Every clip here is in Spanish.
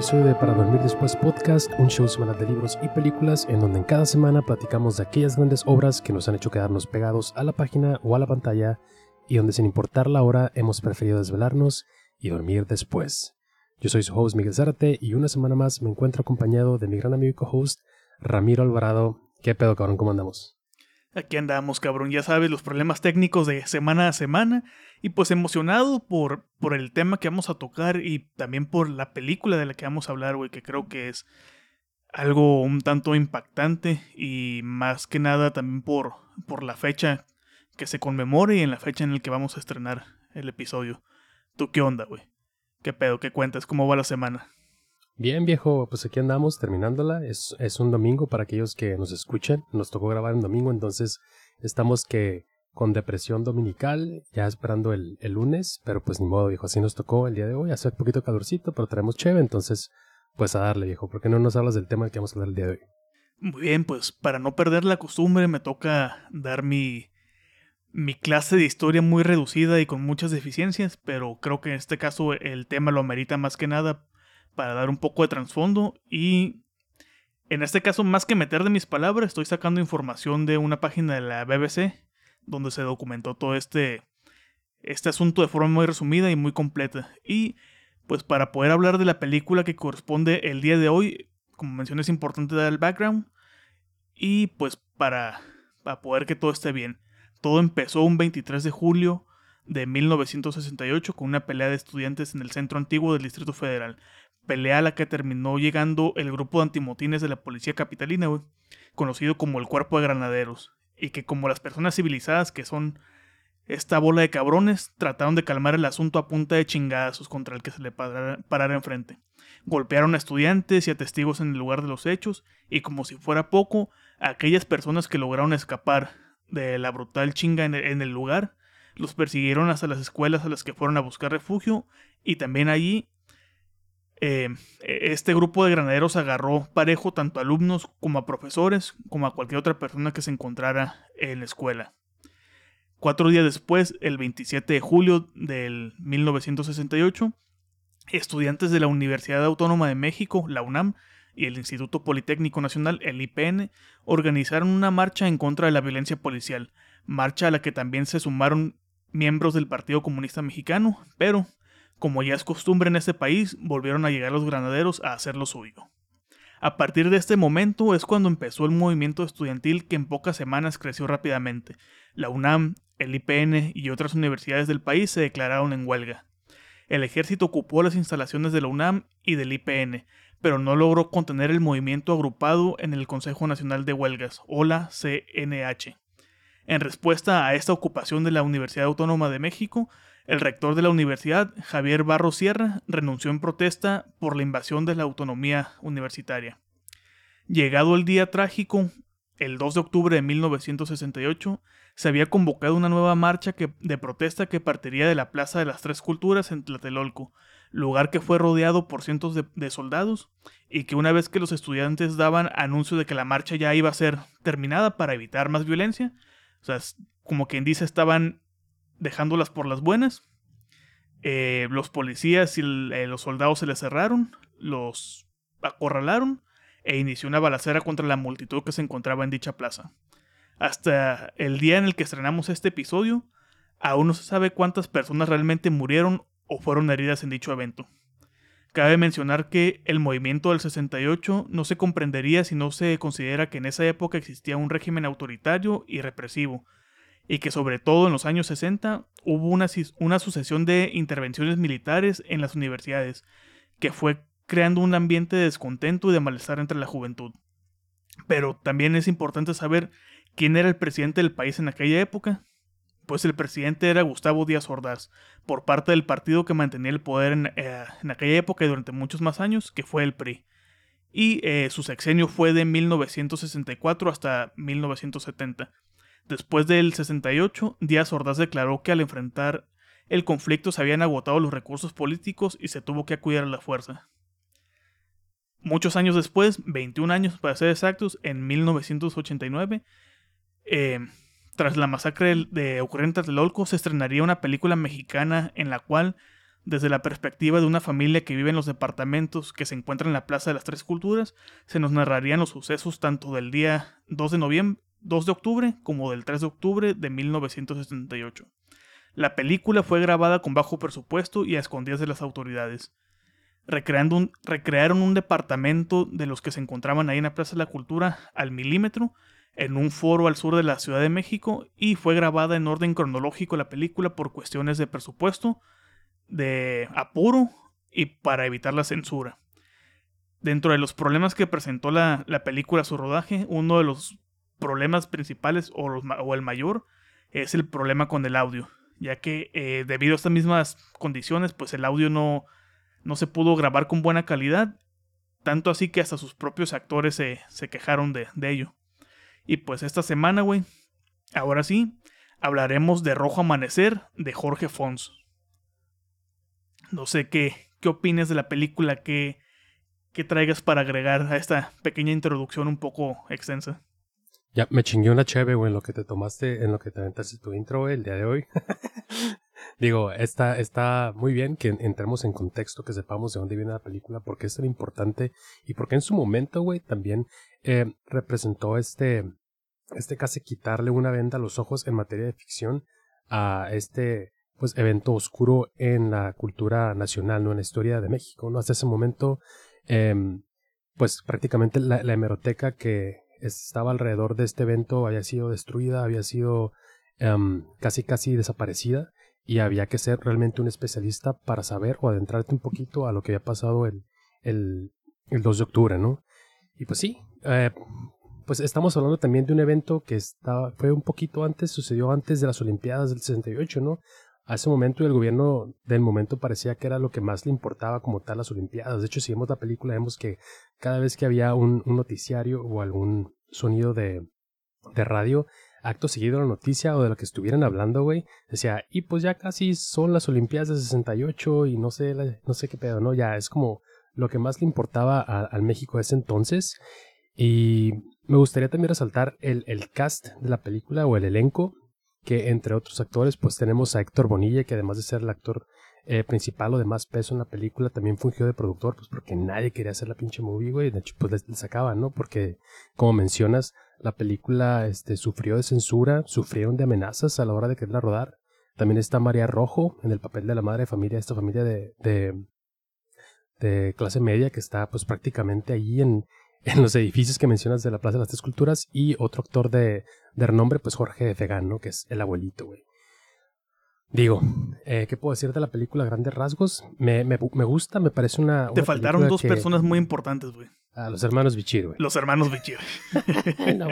Episodio de Para Dormir Después Podcast, un show semanal de libros y películas en donde en cada semana platicamos de aquellas grandes obras que nos han hecho quedarnos pegados a la página o a la pantalla y donde sin importar la hora hemos preferido desvelarnos y dormir después. Yo soy su host Miguel Zárate y una semana más me encuentro acompañado de mi gran amigo y co-host Ramiro Alvarado. ¿Qué pedo, cabrón? ¿Cómo andamos? Aquí andamos, cabrón. Ya sabes, los problemas técnicos de semana a semana. Y pues emocionado por, por el tema que vamos a tocar y también por la película de la que vamos a hablar, güey, que creo que es algo un tanto impactante y más que nada también por, por la fecha que se conmemore y en la fecha en la que vamos a estrenar el episodio. ¿Tú qué onda, güey? ¿Qué pedo? ¿Qué cuentas? ¿Cómo va la semana? Bien, viejo, pues aquí andamos terminándola. Es, es un domingo para aquellos que nos escuchan. Nos tocó grabar en domingo, entonces estamos que con depresión dominical, ya esperando el, el lunes, pero pues ni modo, viejo, así nos tocó el día de hoy. Hace un poquito calorcito, pero tenemos chévere, entonces pues a darle, viejo. ¿Por qué no nos hablas del tema que vamos a hablar el día de hoy? Muy bien, pues para no perder la costumbre me toca dar mi, mi clase de historia muy reducida y con muchas deficiencias, pero creo que en este caso el tema lo amerita más que nada para dar un poco de trasfondo y en este caso más que meter de mis palabras estoy sacando información de una página de la BBC donde se documentó todo este este asunto de forma muy resumida y muy completa. Y pues para poder hablar de la película que corresponde el día de hoy como mencioné es importante dar el background y pues para, para poder que todo esté bien. Todo empezó un 23 de julio de 1968 con una pelea de estudiantes en el centro antiguo del Distrito Federal pelea a la que terminó llegando el grupo de antimotines de la policía capitalina, conocido como el Cuerpo de Granaderos, y que como las personas civilizadas que son esta bola de cabrones, trataron de calmar el asunto a punta de chingazos contra el que se le parara, enfrente. Golpearon a estudiantes y a testigos en el lugar de los hechos, y como si fuera poco, aquellas personas que lograron escapar de la brutal chinga en el lugar, los persiguieron hasta las escuelas a las que fueron a buscar refugio, y también allí eh, este grupo de granaderos agarró parejo tanto a alumnos como a profesores, como a cualquier otra persona que se encontrara en la escuela. Cuatro días después, el 27 de julio del 1968, estudiantes de la Universidad Autónoma de México, la UNAM, y el Instituto Politécnico Nacional, el IPN, organizaron una marcha en contra de la violencia policial, marcha a la que también se sumaron miembros del Partido Comunista Mexicano, pero como ya es costumbre en este país, volvieron a llegar los granaderos a hacer lo suyo. A partir de este momento es cuando empezó el movimiento estudiantil que en pocas semanas creció rápidamente. La UNAM, el IPN y otras universidades del país se declararon en huelga. El ejército ocupó las instalaciones de la UNAM y del IPN, pero no logró contener el movimiento agrupado en el Consejo Nacional de Huelgas, o la CNH. En respuesta a esta ocupación de la Universidad Autónoma de México, el rector de la universidad, Javier Barro Sierra, renunció en protesta por la invasión de la autonomía universitaria. Llegado el día trágico, el 2 de octubre de 1968, se había convocado una nueva marcha de protesta que partiría de la Plaza de las Tres Culturas en Tlatelolco, lugar que fue rodeado por cientos de, soldados, y que una vez que los estudiantes daban anuncio de que la marcha ya iba a ser terminada para evitar más violencia, o sea, como quien dice, estaban dejándolas por las buenas. Eh, los policías y eh, los soldados se les cerraron, los acorralaron e inició una balacera contra la multitud que se encontraba en dicha plaza. Hasta el día en el que estrenamos este episodio, aún no se sabe cuántas personas realmente murieron o fueron heridas en dicho evento. Cabe mencionar que el movimiento del 68 no se comprendería si no se considera que en esa época existía un régimen autoritario y represivo, y que sobre todo en los años 60 hubo una, una sucesión de intervenciones militares en las universidades, que fue creando un ambiente de descontento y de malestar entre la juventud. Pero también es importante saber quién era el presidente del país en aquella época. Pues el presidente era Gustavo Díaz Ordaz, por parte del partido que mantenía el poder en, eh, en aquella época y durante muchos más años, que fue el PRI. y eh, su sexenio fue de 1964 hasta 1970. Después del 68, Díaz Ordaz declaró que al enfrentar el conflicto se habían agotado los recursos políticos y se tuvo que acudir a la fuerza. Muchos años después, 21 años para ser exactos, en 1989, eh, tras la masacre de ocurrente de Lolco, se estrenaría una película mexicana en la cual desde la perspectiva de una familia que vive en los departamentos que se encuentran en la Plaza de las Tres Culturas, se nos narrarían los sucesos tanto del día 2 de noviembre, 2 de octubre como del 3 de octubre de 1978. La película fue grabada con bajo presupuesto y a escondidas de las autoridades. Recreando recrearon un departamento de los que se encontraban ahí en la Plaza de la Cultura al milímetro, en un foro al sur de la Ciudad de México, y fue grabada en orden cronológico la película por cuestiones de presupuesto, de apuro y para evitar la censura. Dentro de los problemas que presentó la, película a su rodaje, uno de los problemas principales o, el mayor es el problema con el audio, ya que eh, debido a estas mismas condiciones, pues el audio no, no se pudo grabar con buena calidad, tanto así que hasta sus propios actores se, se quejaron de, ello. Y pues esta semana, güey, ahora sí, hablaremos de Rojo Amanecer de Jorge Fons. No sé qué, qué opines de la película que, que traigas para agregar a esta pequeña introducción un poco extensa. Ya, me chingué una cheve, güey, en lo que te tomaste, en lo que te aventaste tu intro, el día de hoy. Digo, está, está muy bien que entremos en contexto, que sepamos de dónde viene la película, porque es tan importante y porque en su momento, güey, también eh, representó este, este casi quitarle una venda a los ojos en materia de ficción a este pues evento oscuro en la cultura nacional, ¿no? En la historia de México, ¿no? Hasta ese momento, em, pues prácticamente la, hemeroteca que estaba alrededor de este evento había sido destruida, había sido em, casi casi desaparecida y había que ser realmente un especialista para saber o adentrarte un poquito a lo que había pasado el, el, el 2 de octubre, ¿no? Y pues sí, eh, pues estamos hablando también de un evento que estaba, fue un poquito antes, sucedió antes de las Olimpiadas del 68, ¿no? A ese momento el gobierno del momento parecía que era lo que más le importaba como tal las Olimpiadas. De hecho, si vemos la película, vemos que cada vez que había un, noticiario o algún sonido de, de radio, acto seguido de la noticia o de lo que estuvieran hablando, güey, decía, y pues ya casi son las Olimpiadas de 68 y no sé, no sé qué pedo, ¿no? Ya es como lo que más le importaba al México de ese entonces. Y me gustaría también resaltar el, el cast de la película o el elenco que entre otros actores pues tenemos a Héctor Bonilla que además de ser el actor eh, principal o de más peso en la película también fungió de productor pues porque nadie quería hacer la pinche movie güey. De hecho pues les, sacaban no porque como mencionas la película este sufrió de censura sufrieron de amenazas a la hora de quererla rodar. También está María Rojo en el papel de la madre de familia esta familia de, de de clase media que está pues prácticamente allí en, en los edificios que mencionas de la Plaza de las Tres Culturas y otro actor de, de renombre, pues Jorge Fegan, ¿no? Que es el abuelito, güey. Digo, eh, ¿qué puedo decir de la película Grandes Rasgos? Me, me, me gusta, me parece una... Te faltaron dos personas muy importantes, güey. A los hermanos Bichir, güey. Los hermanos Bichir. no,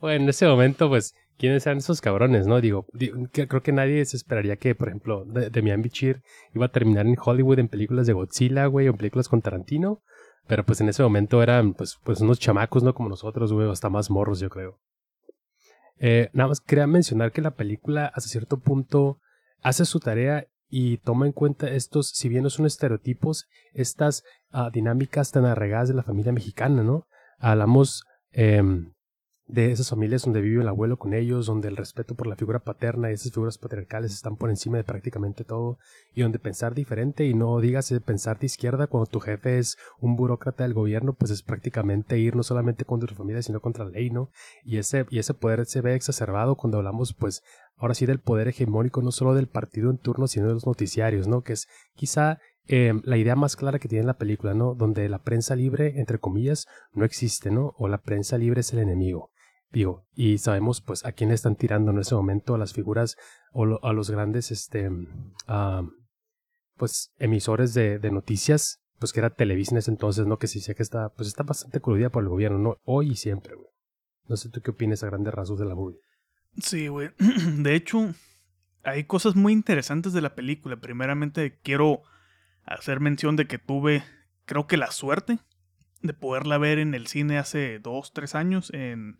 bueno, en ese momento, pues, ¿quiénes eran esos cabrones, no? Digo, creo que nadie se esperaría que, por ejemplo, Demian Bichir iba a terminar en Hollywood en películas de Godzilla, güey, o en películas con Tarantino. Pero pues en ese momento eran pues, pues unos chamacos, ¿no? Como nosotros, güey, hasta más morros, yo creo. Eh, nada más quería mencionar que la película hasta cierto punto hace su tarea y toma en cuenta estos, si bien no son estereotipos, estas ah, dinámicas tan arraigadas de la familia mexicana, ¿no? Hablamos em, de esas familias donde vive el abuelo con ellos, donde el respeto por la figura paterna y esas figuras patriarcales están por encima de prácticamente todo, y donde pensar diferente y no digas pensar de izquierda cuando tu jefe es un burócrata del gobierno, pues es prácticamente ir no solamente contra tu familia, sino contra la ley, ¿no? Y ese, y ese poder se ve exacerbado cuando hablamos, pues, ahora sí del poder hegemónico, no solo del partido en turno, sino de los noticiarios, ¿no? Que es quizá eh, la idea más clara que tiene la película, ¿no? Donde la prensa libre, entre comillas, no existe, ¿no? O la prensa libre es el enemigo. Digo, y sabemos pues a quién le están tirando en ese momento a las figuras o a los grandes este pues emisores de, noticias, pues que era Televisa en ese entonces, ¿no? Que se decía que está, pues está bastante coludida por el gobierno, ¿no? Hoy y siempre, güey. No sé tú qué opinas a grandes rasgos de la movie. Sí, güey. De hecho, hay cosas muy interesantes de la película. Primeramente, quiero hacer mención de que tuve, creo que la suerte de poderla ver en el cine hace dos, tres años, en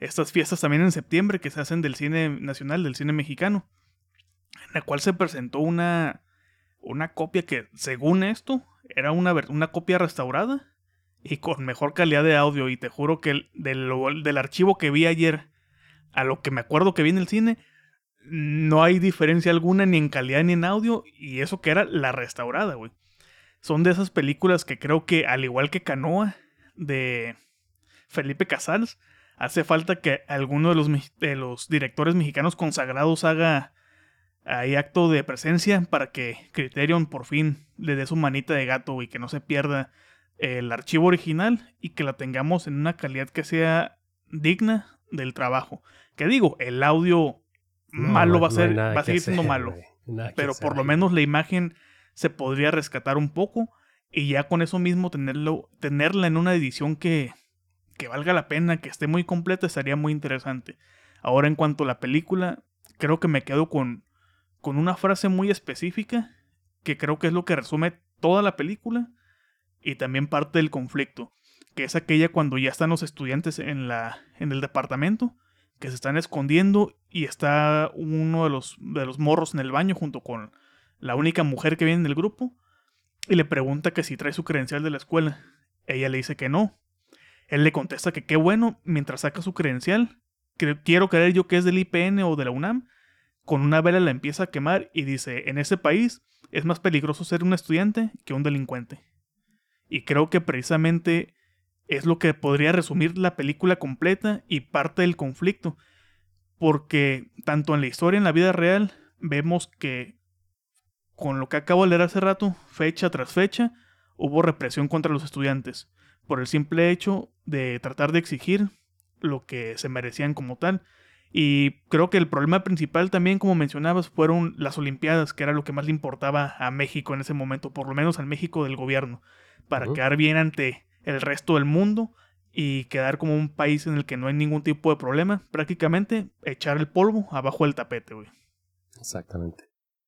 estas fiestas también en septiembre que se hacen del cine nacional, del cine mexicano, en la cual se presentó una, una copia que, según esto, era una, una copia restaurada y con mejor calidad de audio. Y te juro que del, del archivo que vi ayer a lo que me acuerdo que vi en el cine, no hay diferencia alguna ni en calidad ni en audio. Y eso que era la restaurada, güey. Son de esas películas que creo que, al igual que Canoa, de Felipe Casals, hace falta que alguno de los, de los directores mexicanos consagrados haga ahí acto de presencia para que Criterion por fin le dé su manita de gato y que no se pierda el archivo original y que la tengamos en una calidad que sea digna del trabajo. Que digo, el audio malo va a ser, va a seguir siendo malo. Pero por lo menos la imagen se podría rescatar un poco y ya con eso mismo tenerlo, tenerla en una edición que, que valga la pena, que esté muy completa, estaría muy interesante. Ahora en cuanto a la película, creo que me quedo con, con una frase muy específica, que creo que es lo que resume toda la película y también parte del conflicto, que es aquella cuando ya están los estudiantes en, la, en el departamento, que se están escondiendo y está uno de los, de los morros en el baño junto con la única mujer que viene en el grupo, y le pregunta que si trae su credencial de la escuela. Ella le dice que no. Él le contesta que qué bueno, mientras saca su credencial, que quiero creer yo que es del IPN o de la UNAM, con una vela la empieza a quemar y dice, en ese país es más peligroso ser un estudiante que un delincuente. Y creo que precisamente es lo que podría resumir la película completa y parte del conflicto. Porque tanto en la historia en la vida real vemos que con lo que acabo de leer hace rato, fecha tras fecha, hubo represión contra los estudiantes, por el simple hecho de tratar de exigir lo que se merecían como tal. Y creo que el problema principal también, como mencionabas, fueron las Olimpiadas, que era lo que más le importaba a México en ese momento, por lo menos al México del gobierno para quedar bien ante el resto del mundo y quedar como un país en el que no hay ningún tipo de problema. Prácticamente echar el polvo abajo del tapete, güey. Exactamente.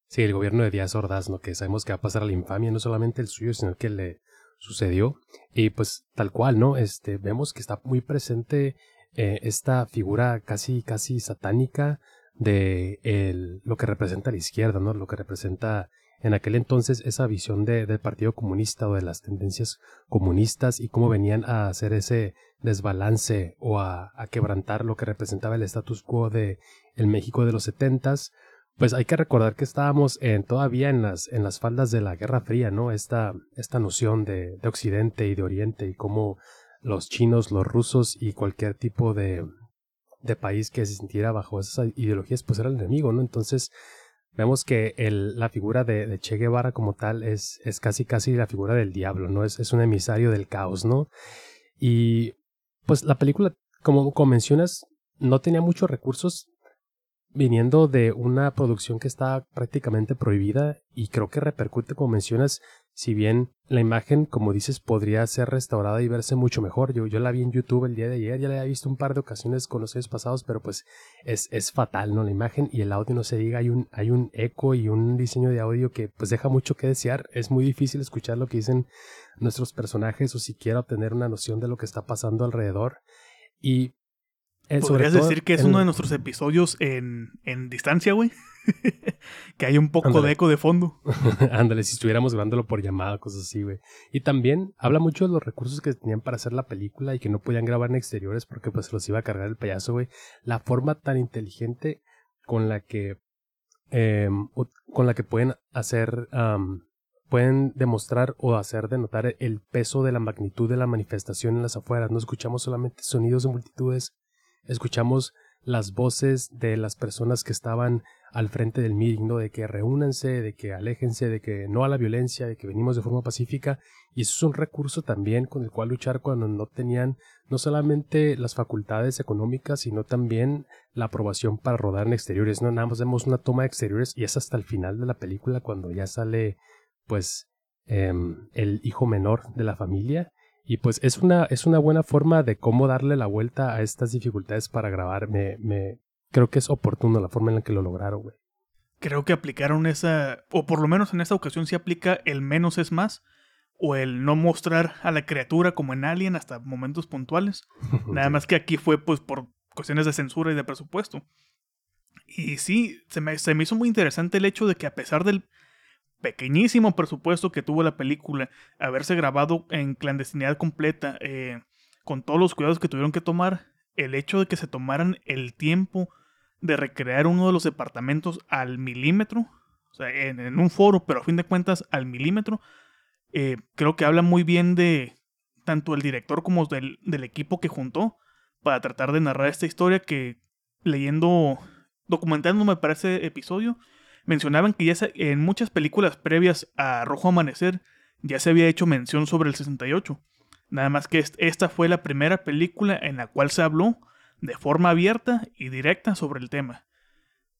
Sí, el gobierno de Díaz Ordaz, ¿no? Que sabemos que va a pasar a la infamia, no solamente el suyo, sino que le sucedió. Y pues tal cual, ¿no? Este, vemos que está muy presente eh, esta figura casi, casi satánica de el, lo que representa la izquierda, ¿no? Lo que representa en aquel entonces esa visión de, del Partido Comunista o de las tendencias comunistas y cómo venían a hacer ese desbalance o a, quebrantar lo que representaba el status quo de el México de los setentas, pues hay que recordar que estábamos en, todavía en las, en las faldas de la Guerra Fría, ¿no? Esta, esta noción de, de Occidente y de Oriente y cómo los chinos, los rusos y cualquier tipo de, de país que se sintiera bajo esas ideologías, pues era el enemigo, ¿no? Entonces, vemos que el, la figura de, Che Guevara como tal es, es casi casi la figura del diablo, ¿no? Es, es un emisario del caos, ¿no? Y pues la película, como, como mencionas, no tenía muchos recursos viniendo de una producción que está prácticamente prohibida y creo que repercute, como mencionas, si bien la imagen, como dices, podría ser restaurada y verse mucho mejor. Yo, yo la vi en YouTube el día de ayer, ya la había visto un par de ocasiones con los años pasados, pero pues es, es fatal, ¿no? La imagen y el audio no se diga, hay un, hay un eco y un diseño de audio que pues deja mucho que desear. Es muy difícil escuchar lo que dicen nuestros personajes o siquiera obtener una noción de lo que está pasando alrededor. Y ¿Podrías decir que es uno de nuestros episodios en, en distancia, güey? que hay un poco de eco de fondo. Ándale, si estuviéramos grabándolo por llamada, cosas así, güey. Y también habla mucho de los recursos que tenían para hacer la película y que no podían grabar en exteriores porque pues los iba a cargar el payaso, güey. La forma tan inteligente con la que em, con la que pueden hacer pueden demostrar o hacer denotar el peso de la magnitud de la manifestación en las afueras. No escuchamos solamente sonidos de multitudes, escuchamos las voces de las personas que estaban al frente del meeting, ¿no? De que reúnanse, de que aléjense, de que no a la violencia, de que venimos de forma pacífica. Y eso es un recurso también con el cual luchar cuando no tenían no solamente las facultades económicas, sino también la aprobación para rodar en exteriores, ¿no? Nada más vemos una toma de exteriores y es hasta el final de la película cuando ya sale, pues, em, el hijo menor de la familia y pues es una, es una buena forma de cómo darle la vuelta a estas dificultades para grabar. Me, me creo que es oportuno la forma en la que lo lograron, güey. Creo que aplicaron esa, o por lo menos en esta ocasión sí aplica el menos es más, o el no mostrar a la criatura como en Alien hasta momentos puntuales. Nada más que aquí fue pues por cuestiones de censura y de presupuesto. Y sí, se me, se me hizo muy interesante el hecho de que a pesar del pequeñísimo presupuesto que tuvo la película, haberse grabado en clandestinidad completa, eh, con todos los cuidados que tuvieron que tomar, el hecho de que se tomaran el tiempo de recrear uno de los departamentos al milímetro, o sea, en, un foro, pero a fin de cuentas al milímetro, eh, creo que habla muy bien de tanto el director como del, del equipo que juntó para tratar de narrar esta historia que leyendo, documentándome para ese episodio, mencionaban que ya en muchas películas previas a Rojo Amanecer ya se había hecho mención sobre el 68. Nada más que esta fue la primera película en la cual se habló de forma abierta y directa sobre el tema.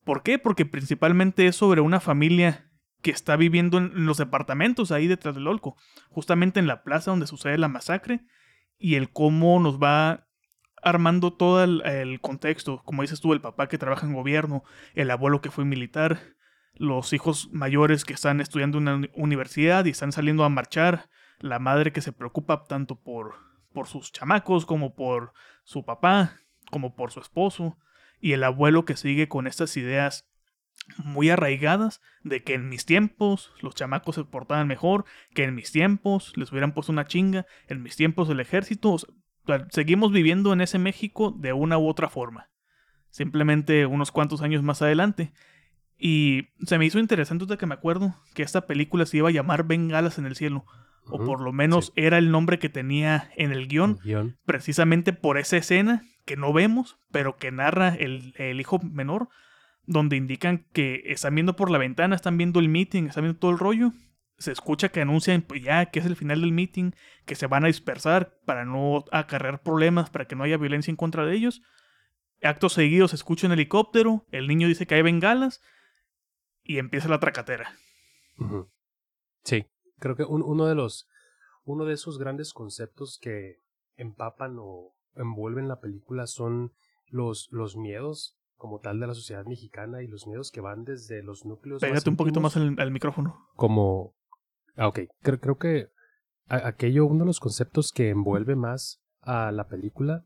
¿Por qué? Porque principalmente es sobre una familia que está viviendo en los departamentos ahí detrás del Olco, justamente en la plaza donde sucede la masacre, y el cómo nos va armando todo el, contexto, como dices tú, el papá que trabaja en gobierno, el abuelo que fue militar, los hijos mayores que están estudiando en una universidad y están saliendo a marchar, la madre que se preocupa tanto por, por sus chamacos como por su papá, como por su esposo, y el abuelo que sigue con estas ideas muy arraigadas de que en mis tiempos los chamacos se portaban mejor, que en mis tiempos les hubieran puesto una chinga, en mis tiempos el ejército, seguimos viviendo en ese México de una u otra forma, simplemente unos cuantos años más adelante. Y se me hizo interesante de que me acuerdo que esta película se iba a llamar Bengalas en el cielo, o por lo menos era el nombre que tenía en el guion, precisamente por esa escena que no vemos, pero que narra el, el, hijo menor, donde indican que están viendo por la ventana, están viendo el meeting, están viendo todo el rollo. Se escucha que anuncian pues, ya que es el final del meeting, que se van a dispersar para no acarrear problemas, para que no haya violencia en contra de ellos. Acto seguido se escucha un helicóptero, el niño dice que hay bengalas y empieza la tracatera. Sí, creo que uno de los uno de esos grandes conceptos que empapan o envuelven la película son los, los miedos como tal de la sociedad mexicana y los miedos que van desde los núcleos. Pégate un poquito más al, micrófono. Como. Ah, ok. Creo, creo que aquello, uno de los conceptos que envuelve más a la película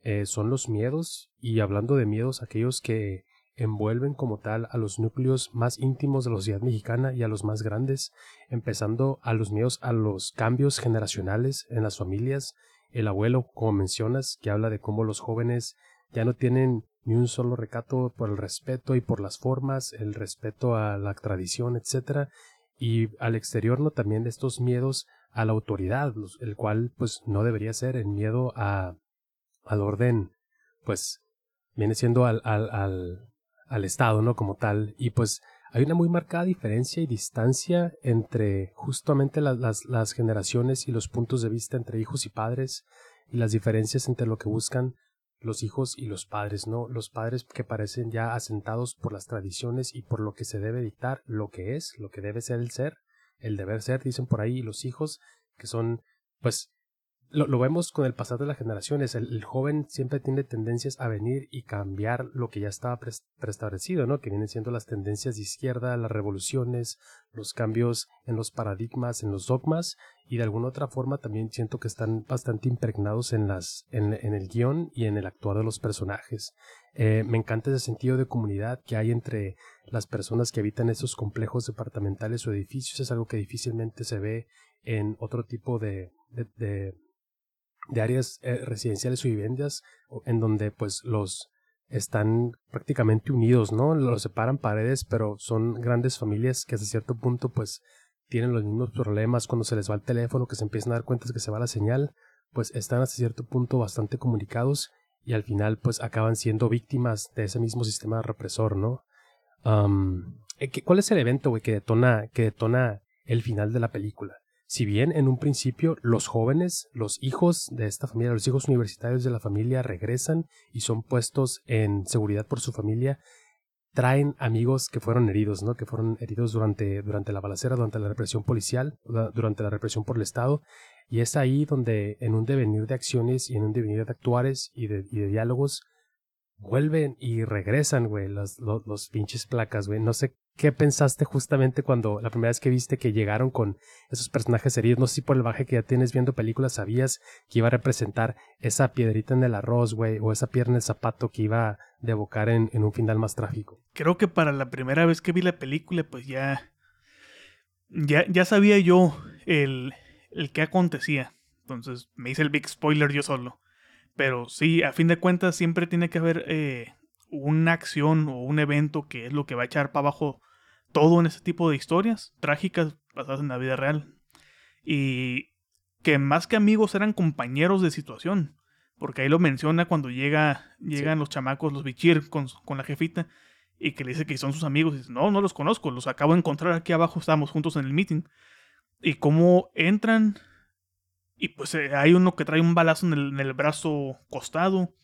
eh, son los miedos. Y hablando de miedos, aquellos que envuelven como tal a los núcleos más íntimos de la sociedad mexicana y a los más grandes, empezando a los miedos a los cambios generacionales en las familias. El abuelo, como mencionas, que habla de cómo los jóvenes ya no tienen ni un solo recato por el respeto y por las formas, el respeto a la tradición, etcétera, y al exterior no también estos miedos a la autoridad, el cual pues no debería ser el miedo a al orden, pues viene siendo al, al, al Estado, ¿no? Como tal. Y pues hay una muy marcada diferencia y distancia entre justamente las, las, generaciones y los puntos de vista entre hijos y padres y las diferencias entre lo que buscan los hijos y los padres, ¿no? Los padres que parecen ya asentados por las tradiciones y por lo que se debe dictar, lo que es, lo que debe ser el ser, el deber ser, dicen por ahí, y los hijos que son, pues, lo, vemos con el pasado de las generaciones. El, joven siempre tiene tendencias a venir y cambiar lo que ya estaba preestablecido, ¿no? Que vienen siendo las tendencias de izquierda, las revoluciones, los cambios en los paradigmas, en los dogmas, y de alguna otra forma también siento que están bastante impregnados en, las, en, el guion y en el actuar de los personajes. Eh, me encanta ese sentido de comunidad que hay entre las personas que habitan esos complejos departamentales o edificios. Es algo que difícilmente se ve en otro tipo de áreas eh, residenciales o viviendas en donde pues los están prácticamente unidos, ¿no? Los separan paredes, pero son grandes familias que hasta cierto punto pues tienen los mismos problemas cuando se les va el teléfono, que se empiezan a dar cuenta de que se va la señal, pues están hasta cierto punto bastante comunicados y al final pues acaban siendo víctimas de ese mismo sistema represor, ¿no? Eh, ¿Cuál es el evento, que detona, que detona el final de la película? Si bien en un principio los jóvenes, los hijos de esta familia, los hijos universitarios de la familia regresan y son puestos en seguridad por su familia, traen amigos que fueron heridos, ¿no? Que fueron heridos durante, durante la balacera, durante la represión policial, durante la represión por el Estado. Y es ahí donde en un devenir de acciones y en un devenir de actuares y de, y de diálogos, vuelven y regresan, güey, los, los, los, pinches placas, güey. No sé ¿qué pensaste justamente cuando la primera vez que viste que llegaron con esos personajes heridos? No sé si por el baje que ya tienes viendo películas sabías que iba a representar esa piedrita en el arroz, güey, o esa pierna en el zapato que iba a devocar en, un final más trágico. Creo que para la primera vez que vi la película, pues ya. Ya, ya sabía yo el, el que acontecía. Entonces me hice el big spoiler yo solo. Pero sí, a fin de cuentas siempre tiene que haber eh, una acción o un evento que es lo que va a echar para abajo todo en ese tipo de historias trágicas basadas en la vida real. Y que más que amigos eran compañeros de situación. Porque ahí lo menciona cuando llega, llegan los chamacos, los bichir con, con, la jefita, y que le dice que son sus amigos. Y dice, no, no los conozco, los acabo de encontrar aquí abajo, estábamos juntos en el meeting. Y cómo entran, y pues eh, hay uno que trae un balazo en el, en el brazo costado.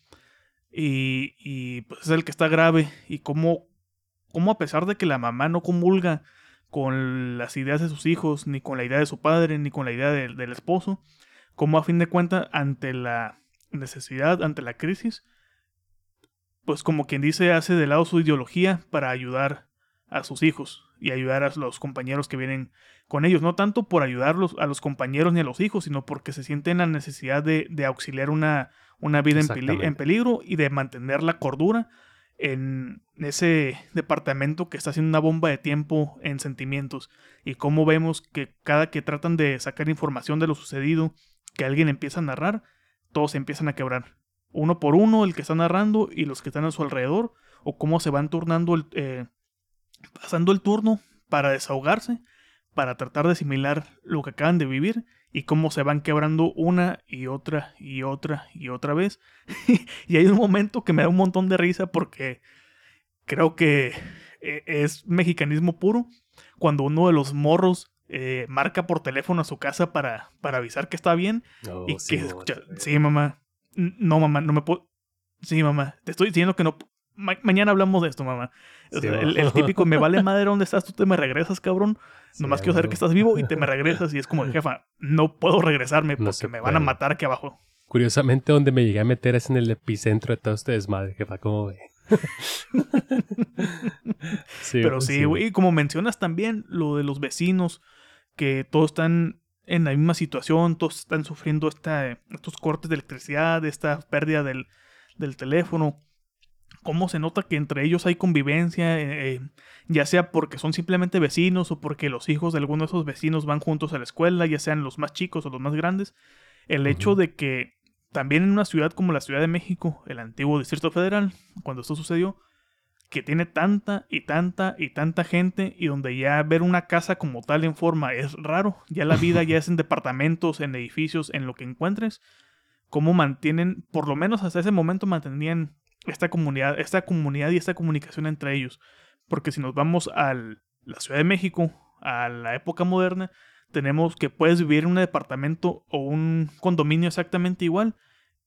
Y, y, pues es el que está grave. Y cómo, cómo a pesar de que la mamá no comulga con las ideas de sus hijos, ni con la idea de su padre, ni con la idea de, del esposo, como a fin de cuentas, ante la necesidad, ante la crisis, pues como quien dice, hace de lado su ideología para ayudar a sus hijos y ayudar a los compañeros que vienen con ellos, no tanto por ayudarlos a los compañeros ni a los hijos, sino porque se sienten la necesidad de auxiliar una, una vida en, en, peligro y de mantener la cordura en ese departamento que está haciendo una bomba de tiempo en sentimientos y cómo vemos que cada que tratan de sacar información de lo sucedido, que alguien empieza a narrar, todos empiezan a quebrar. Uno por uno, el que está narrando y los que están a su alrededor, o cómo se van turnando, el, eh, pasando el turno para desahogarse, para tratar de asimilar lo que acaban de vivir y cómo se van quebrando una y otra y otra y otra vez. y hay un momento que me da un montón de risa porque creo que eh, es mexicanismo puro. Cuando uno de los morros eh, marca por teléfono a su casa para, para avisar que está bien. Oh, y que escucha, sí, mamá. No, mamá, no me puedo. Sí, mamá. Te estoy diciendo que no. Mañana hablamos de esto, mamá. el, típico, me vale madre dónde estás, tú te me regresas, cabrón. Nomás quiero saber que estás vivo y te me regresas. Y es como, jefa, no puedo regresarme porque me van a matar aquí abajo. Curiosamente, donde me llegué a meter es en el epicentro de todo este desmadre, jefa, ¿cómo ve? Pero sí, güey, y como mencionas también lo de los vecinos, que todos están en la misma situación, todos están sufriendo esta, estos cortes de electricidad, esta pérdida del, del teléfono. Cómo se nota que entre ellos hay convivencia, eh, eh, ya sea porque son simplemente vecinos o porque los hijos de alguno de esos vecinos van juntos a la escuela, ya sean los más chicos o los más grandes. El hecho de que también en una ciudad como la Ciudad de México, el antiguo Distrito Federal, cuando esto sucedió, que tiene tanta y tanta y tanta gente y donde ya ver una casa como tal en forma es raro, ya la vida ya es en departamentos, en edificios, en lo que encuentres, cómo mantienen, por lo menos hasta ese momento mantenían esta comunidad, esta comunidad y esta comunicación entre ellos. Porque si nos vamos a la Ciudad de México, a la época moderna, tenemos que puedes vivir en un departamento o un condominio exactamente igual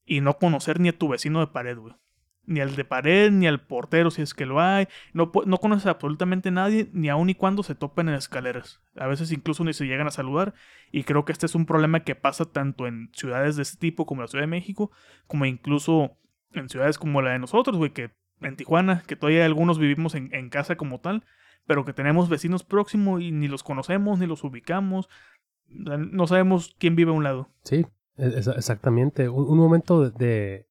y no conocer ni a tu vecino de pared, güey ni al de pared, ni al portero si es que lo hay. No, no conoces absolutamente a nadie, ni aun y cuando se topen en escaleras. A veces incluso ni se llegan a saludar. Y creo que este es un problema que pasa tanto en ciudades de este tipo como la Ciudad de México, como incluso en ciudades como la de nosotros, güey, que en Tijuana, que todavía algunos vivimos en, en casa como tal, pero que tenemos vecinos próximos y ni los conocemos, ni los ubicamos. No sabemos quién vive a un lado. Sí, exactamente. Un, momento de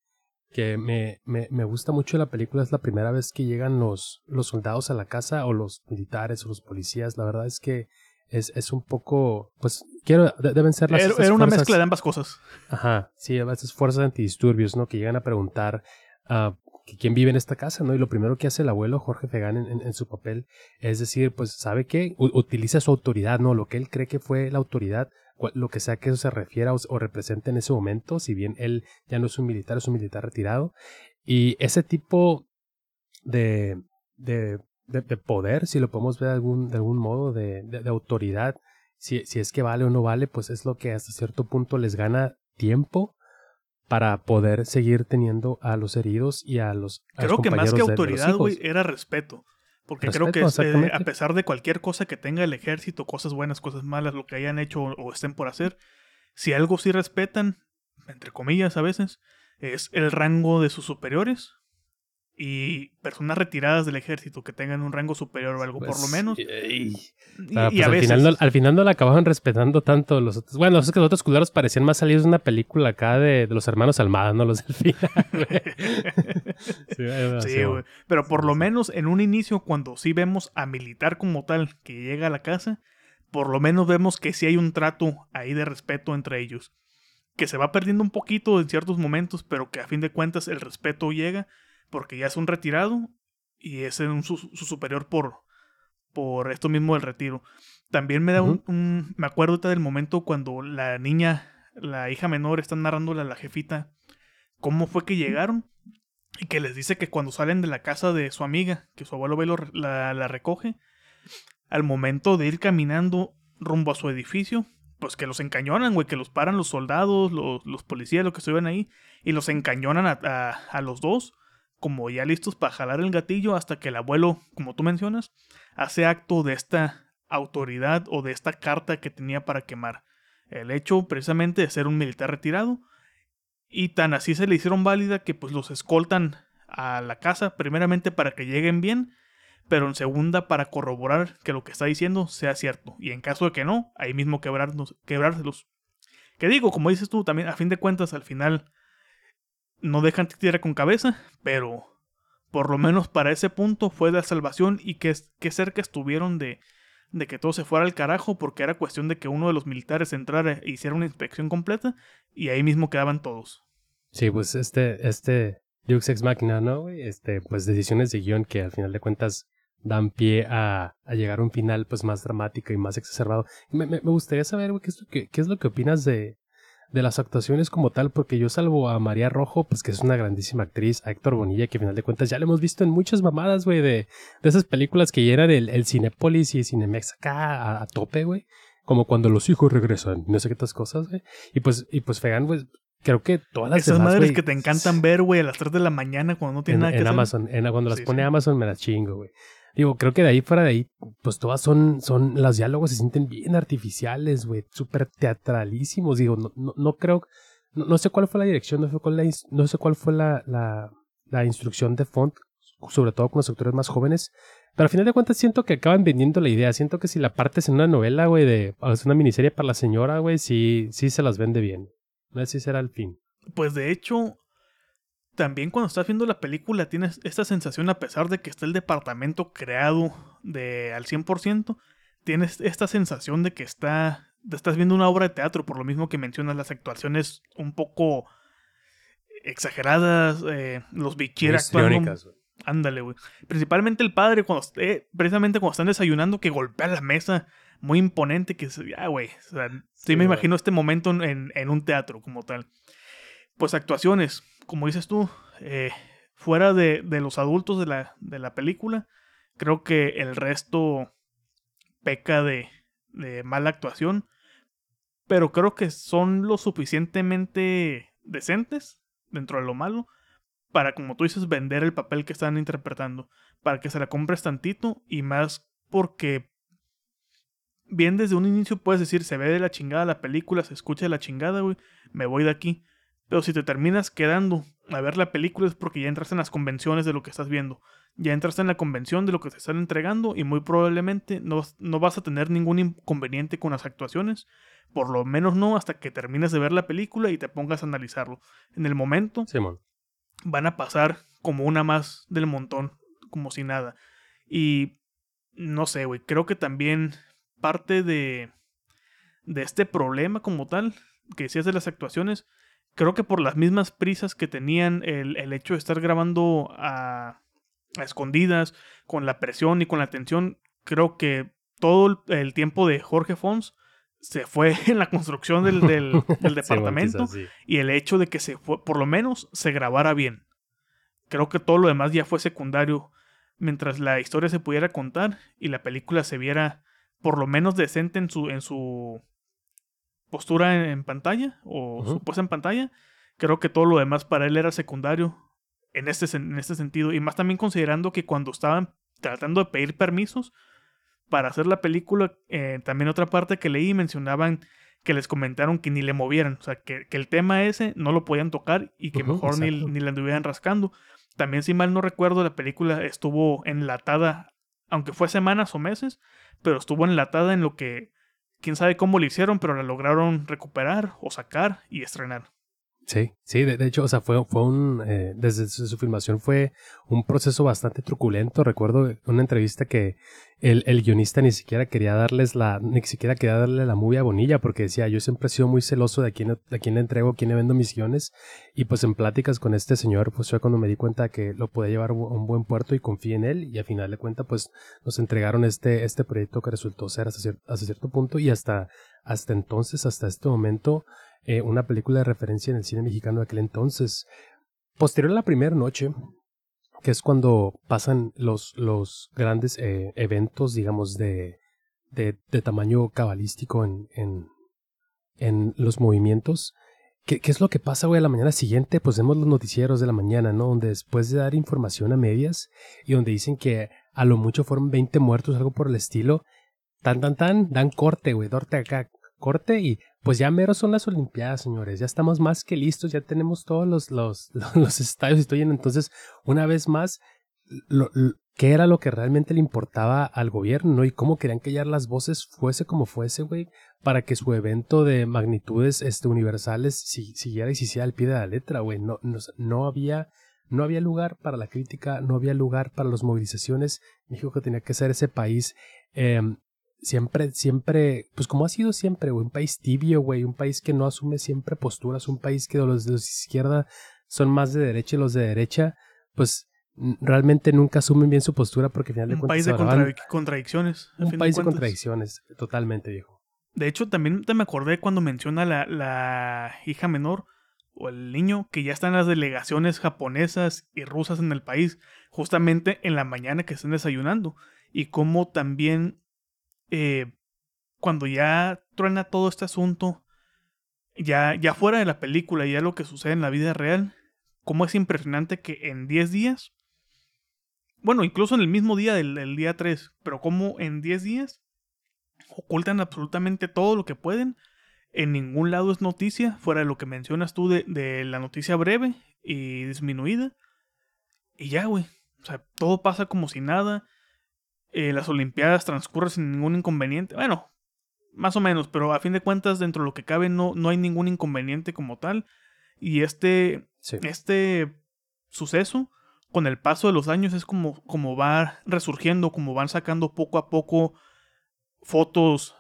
que me, me, me, gusta mucho la película es la primera vez que llegan los, los soldados a la casa o los militares o los policías. La verdad es que es, es un poco, pues, quiero, deben ser las... Era, una mezcla de ambas cosas. Aja, sí, a veces fuerzas antidisturbios, ¿no? Que llegan a preguntar uh, quién vive en esta casa, ¿no? Y lo primero que hace el abuelo Jorge Fegan en, en, su papel es decir, pues, ¿sabe qué? utiliza su autoridad, ¿no? Lo que él cree que fue la autoridad lo que sea que eso se refiera o, represente en ese momento, si bien él ya no es un militar, es un militar retirado. Y ese tipo de, de, de, poder, si lo podemos ver de algún, de algún modo, de, de, autoridad, si, si es que vale o no vale, pues es lo que hasta cierto punto les gana tiempo para poder seguir teniendo a los heridos y a los Creo que más que autoridad, güey, era respeto. Porque creo que eh, a pesar de cualquier cosa que tenga el ejército, cosas buenas, cosas malas, lo que hayan hecho o estén por hacer, si algo sí respetan, entre comillas a veces, es el rango de sus superiores y personas retiradas del ejército que tengan un rango superior o algo, por lo Pues, menos. y- Y, Ah, y pues a al, veces. final no, al final no la acababan respetando tanto los otros. Bueno, es que los otros culeros parecían más salidos de una película acá de, de los hermanos Almada, no los del final. Sí, güey, Sí, sí. Pero por lo menos en un inicio, cuando sí vemos a militar como tal que llega a la casa, por lo menos vemos que sí hay un trato ahí de respeto entre ellos. Que se va perdiendo un poquito en ciertos momentos, pero que a fin de cuentas el respeto llega porque ya es un retirado y es un su, su superior por, por esto mismo del retiro. También me da un, Me acuerdo del momento cuando la niña, la hija menor, está narrándole a la jefita cómo fue que llegaron y que les dice que cuando salen de la casa de su amiga, que su abuelo ve lo re- la, la recoge, al momento de ir caminando rumbo a su edificio, pues que los encañonan, güey, que los paran los soldados, los, los policías, lo que estuvieran ahí, y los encañonan a, a- a los dos, como ya listos para jalar el gatillo, hasta que el abuelo, como tú mencionas, hace acto de esta autoridad o de esta carta que tenía para quemar. El hecho precisamente de ser un militar retirado y tan así se le hicieron válida que pues los escoltan a la casa, primeramente para que lleguen bien, pero en segunda para corroborar que lo que está diciendo sea cierto. Y en caso de que no, ahí mismo quebrarnos, quebrárselos. Que digo, como dices tú, también a fin de cuentas al final no dejan tierra con cabeza, pero por lo menos para ese punto fue la salvación y que, que cerca estuvieron de, de que todo se fuera al carajo porque era cuestión de que uno de los militares entrara e hiciera una inspección completa y ahí mismo quedaban todos. Sí, pues este, este Deus Ex Machina, ¿no? Este, pues decisiones de guion que al final de cuentas dan pie a, a llegar a un final pues más dramático y más exacerbado. Me, me, gustaría saber, güey, ¿qué qué es lo que opinas de, de las actuaciones como tal, porque yo salvo a María Rojo, pues que es una grandísima actriz, a Héctor Bonilla, que al final de cuentas ya lo hemos visto en muchas mamadas, güey, de, de esas películas que llenan el, el Cinépolis y el Cinemex acá a, a tope, güey. Como cuando los hijos regresan, no sé qué otras cosas, güey. Y pues, y pues Fegan, pues, creo que todas las Esas demás, madres que te encantan ver, güey, a las 3 de la mañana cuando no tienen en, nada que en hacer. Amazon, en, cuando las Sí, pone sí. Amazon me las chingo, güey. Digo, creo que de ahí fuera de ahí, pues todas son, son, los diálogos se sienten bien artificiales, güey, súper teatralísimos. Digo, no, no, no creo, no, sé cuál fue la dirección, no sé cuál, la no sé cuál fue la, la, la instrucción de font, sobre todo con los actores más jóvenes. Pero al final de cuentas siento que acaban vendiendo la idea. Siento que si la partes en una novela, güey, de, es una miniserie para la señora, güey, sí, sí se las vende bien. No sé si será el fin. Pues de hecho, también cuando estás viendo la película tienes esta sensación, a pesar de que está el departamento creado de al 100%, tienes esta sensación de que está, de estás viendo una obra de teatro, por lo mismo que mencionas las actuaciones un poco exageradas, eh, los bichir actuando. Ándale, güey. Principalmente el padre, cuando eh, precisamente cuando están desayunando, que golpea la mesa, muy imponente, que se- ah, güey. O sea, sí, Sí, me imagino este momento en, en un teatro como tal. Pues actuaciones, como dices tú, eh, fuera de, de los adultos de la, de la película, creo que el resto peca de, de mala actuación. Pero creo que son lo suficientemente decentes dentro de lo malo para, como tú dices, vender el papel que están interpretando. Para que se la compres tantito y más porque bien desde un inicio puedes decir, se ve de la chingada la película, se escucha de la chingada, güey, me voy de aquí. Pero si te terminas quedando a ver la película es porque ya entras en las convenciones de lo que estás viendo. Ya entras en la convención de lo que te están entregando y muy probablemente no, vas- no vas a tener ningún inconveniente con las actuaciones. Por lo menos no hasta que termines de ver la película y te pongas a analizarlo. En el momento van a pasar como una más del montón, como si nada. Y no sé, güey, creo que también parte de, de este problema como tal, que decías de las actuaciones, creo que por las mismas prisas que tenían el, el hecho de estar grabando a, a escondidas, con la presión y con la tensión, creo que todo el, el tiempo de Jorge Fons se fue en la construcción del, del- departamento quizás sí. y el hecho de que se fue, por lo menos se grabara bien. Creo que todo lo demás ya fue secundario mientras la historia se pudiera contar y la película se viera por lo menos decente en su, en su postura en, en pantalla o Ujú. su puesta en pantalla. Creo que todo lo demás para él era secundario en este, en este sentido. Y más también considerando que cuando estaban tratando de pedir permisos para hacer la película, eh, también otra parte que leí mencionaban que les comentaron que ni le movieran, o sea, que, que el tema ese no lo podían tocar y que mejor ni, ni le anduvieran rascando. También, si mal no recuerdo, la película estuvo enlatada, aunque fue semanas o meses, pero estuvo enlatada en lo que quién sabe cómo lo hicieron, pero la lograron recuperar o sacar y estrenar. Sí, sí, de, hecho, o sea, fue, fue un, eh, desde su, filmación fue un proceso bastante truculento. Recuerdo una entrevista que el, el, guionista ni siquiera quería darles la, ni siquiera quería darle la movie a Bonilla porque decía, yo siempre he sido muy celoso de quién, de quién le entrego, a quién le vendo misiones. Y pues en pláticas con este señor, pues fue cuando me di cuenta que lo podía llevar a un buen puerto y confié en él. Y al final de cuentas, pues nos entregaron este, este proyecto que resultó ser hasta cierto, hasta cierto punto y hasta, hasta entonces, hasta este momento, eh, una película de referencia en el cine mexicano de aquel entonces. Posterior a la primera noche, que es cuando pasan los, los grandes eh, eventos, digamos, de, de, de tamaño cabalístico en, en, en los movimientos. ¿Qué, ¿Qué, es lo que pasa, güey? A la mañana siguiente, pues vemos los noticieros de la mañana, ¿no? Donde después de dar información a medias y donde dicen que a lo mucho fueron 20 muertos, algo por el estilo, tan, tan, tan, dan corte, güey, dorte acá, corte y pues ya mero son las Olimpiadas, señores. Ya estamos más que listos, ya tenemos todos los, los, los estadios y estoy en. Entonces, una vez más, lo, ¿qué era lo que realmente le importaba al gobierno y cómo querían que ya las voces fuese como fuese, güey? Para que su evento de magnitudes este, universales siguiera y se hiciera al pie de la letra, güey. No, no, no había. No había lugar para la crítica, no había lugar para las movilizaciones. Que tenía que ser ese país eh, siempre, siempre, pues como ha sido siempre, güey, un país tibio, güey, un país que no asume siempre posturas, un país que los de izquierda son más de derecha y los de derecha, pues realmente nunca asumen bien su postura porque al final de un país de contradicciones. Un país de, contradicciones, totalmente, viejo. De hecho, también te me acordé cuando menciona la, la hija menor o el niño que ya están las delegaciones japonesas y rusas en el país, justamente en la mañana que están desayunando, y cómo también eh, cuando ya truena todo este asunto, ya, ya fuera de la película, ya lo que sucede en la vida real, cómo es impresionante que en 10 días, bueno, incluso en el mismo día del, día 3, pero como en 10 días ocultan absolutamente todo lo que pueden, en ningún lado es noticia, fuera de lo que mencionas tú de, de la noticia breve y disminuida, y ya, güey, o sea, todo pasa como si nada, eh, las Olimpiadas transcurren sin ningún inconveniente. Bueno, más o menos, pero a fin de cuentas, dentro de lo que cabe, no, no hay ningún inconveniente como tal. Y este, este suceso, con el paso de los años, es como, como va resurgiendo, como van sacando poco a poco fotos,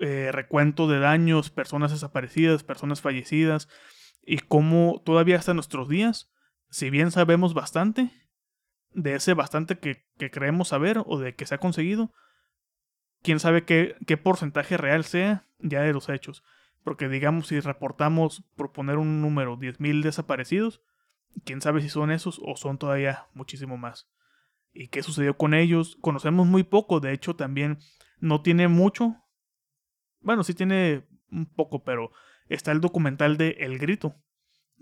eh, recuento de daños, personas desaparecidas, personas fallecidas, y como todavía hasta nuestros días, si bien sabemos bastante, de ese bastante que, creemos saber o de que se ha conseguido, quién sabe qué, qué porcentaje real sea ya de los hechos. Porque digamos, si reportamos, por poner un número, 10.000 desaparecidos, quién sabe si son esos o son todavía muchísimo más. ¿Y qué sucedió con ellos? Conocemos muy poco, de hecho también no tiene mucho. Bueno, sí tiene un poco, pero está el documental de El Grito,